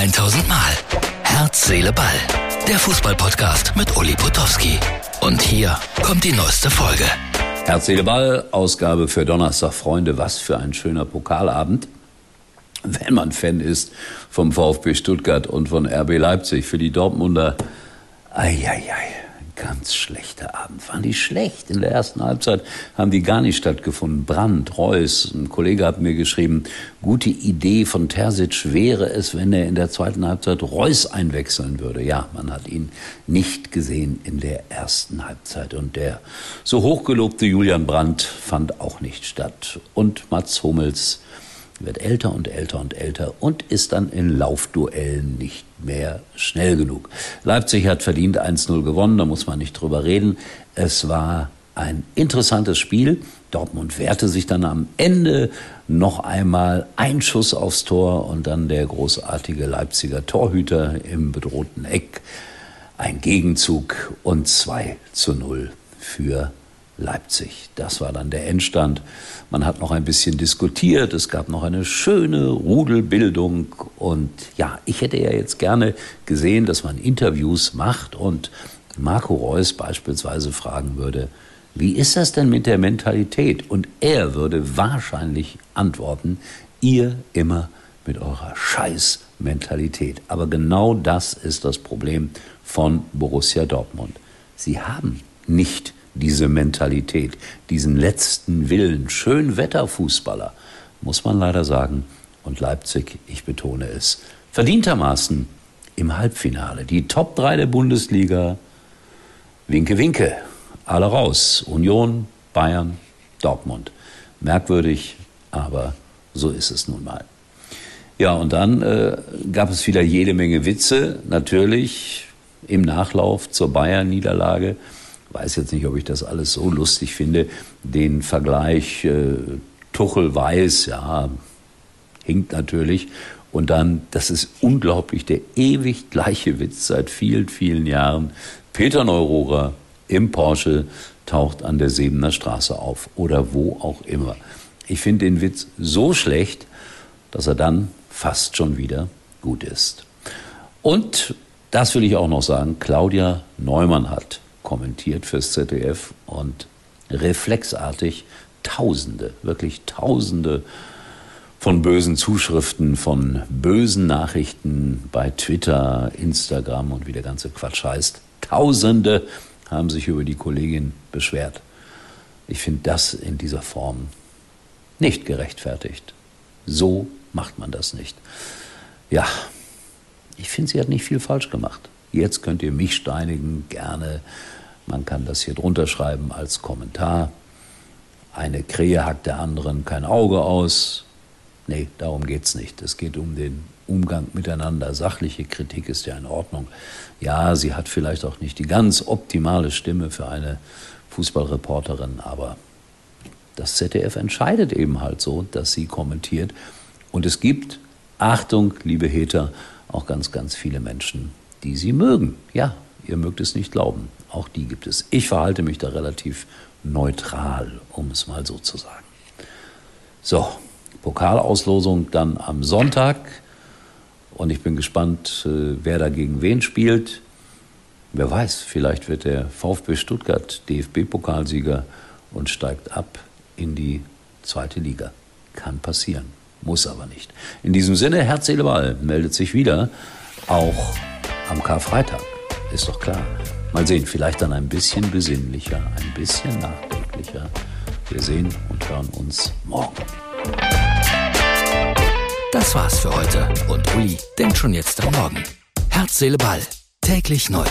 1000 Mal. Herz, Seele, Ball. Der Fußballpodcast mit Uli Potowski. Und hier kommt die neueste Folge. Herz, Seele, Ball, Ausgabe für Donnerstag. Freunde, was für ein schöner Pokalabend. Wenn man Fan ist vom VfB Stuttgart und von RB Leipzig. Für die Dortmunder, ei, ei, ei ganz schlechter Abend. Waren die schlecht? In der ersten Halbzeit haben die gar nicht stattgefunden. Brandt, Reus, ein Kollege hat mir geschrieben, gute Idee von Terzic wäre es, wenn er in der zweiten Halbzeit Reus einwechseln würde. Ja, man hat ihn nicht gesehen in der ersten Halbzeit. Und der so hochgelobte Julian Brandt fand auch nicht statt. Und Mats Hummels wird älter und älter und älter und ist dann in Laufduellen nicht mehr schnell genug. Leipzig hat verdient 1-0 gewonnen, da muss man nicht drüber reden. Es war ein interessantes Spiel. Dortmund wehrte sich dann am Ende noch einmal ein Schuss aufs Tor und dann der großartige Leipziger Torhüter im bedrohten Eck. Ein Gegenzug und 2 zu 0 für Leipzig. Das war dann der Endstand. Man hat noch ein bisschen diskutiert, es gab noch eine schöne Rudelbildung und ja, ich hätte ja jetzt gerne gesehen, dass man Interviews macht und Marco Reus beispielsweise fragen würde, wie ist das denn mit der Mentalität? Und er würde wahrscheinlich antworten, ihr immer mit eurer Scheißmentalität. Aber genau das ist das Problem von Borussia Dortmund. Sie haben nicht diese Mentalität, diesen letzten Willen, Schönwetterfußballer, muss man leider sagen. Und Leipzig, ich betone es, verdientermaßen im Halbfinale. Die Top 3 der Bundesliga, Winke, Winke, alle raus. Union, Bayern, Dortmund. Merkwürdig, aber so ist es nun mal. Ja, und dann äh, gab es wieder jede Menge Witze, natürlich im Nachlauf zur Bayern-Niederlage weiß jetzt nicht, ob ich das alles so lustig finde. Den Vergleich äh, Tuchel weiß, ja, hinkt natürlich. Und dann, das ist unglaublich, der ewig gleiche Witz seit vielen, vielen Jahren. Peter Neururer im Porsche taucht an der Sebener Straße auf oder wo auch immer. Ich finde den Witz so schlecht, dass er dann fast schon wieder gut ist. Und das will ich auch noch sagen, Claudia Neumann hat kommentiert fürs ZDF und reflexartig Tausende, wirklich Tausende von bösen Zuschriften, von bösen Nachrichten bei Twitter, Instagram und wie der ganze Quatsch heißt. Tausende haben sich über die Kollegin beschwert. Ich finde das in dieser Form nicht gerechtfertigt. So macht man das nicht. Ja, ich finde, sie hat nicht viel falsch gemacht. Jetzt könnt ihr mich steinigen, gerne. Man kann das hier drunter schreiben als Kommentar. Eine Krähe hackt der anderen kein Auge aus. Nee, darum geht es nicht. Es geht um den Umgang miteinander. Sachliche Kritik ist ja in Ordnung. Ja, sie hat vielleicht auch nicht die ganz optimale Stimme für eine Fußballreporterin, aber das ZDF entscheidet eben halt so, dass sie kommentiert. Und es gibt, Achtung, liebe Heter, auch ganz, ganz viele Menschen, die sie mögen. Ja, ihr mögt es nicht glauben. Auch die gibt es. Ich verhalte mich da relativ neutral, um es mal so zu sagen. So, Pokalauslosung dann am Sonntag. Und ich bin gespannt, äh, wer da gegen wen spielt. Wer weiß, vielleicht wird der VfB Stuttgart DFB-Pokalsieger und steigt ab in die zweite Liga. Kann passieren, muss aber nicht. In diesem Sinne, Herz, Ball meldet sich wieder, auch am Karfreitag. Ist doch klar. Mal sehen, vielleicht dann ein bisschen besinnlicher, ein bisschen nachdenklicher. Wir sehen und hören uns morgen. Das war's für heute und Uli denkt schon jetzt am Morgen. Herz, Seele, Ball. Täglich neu.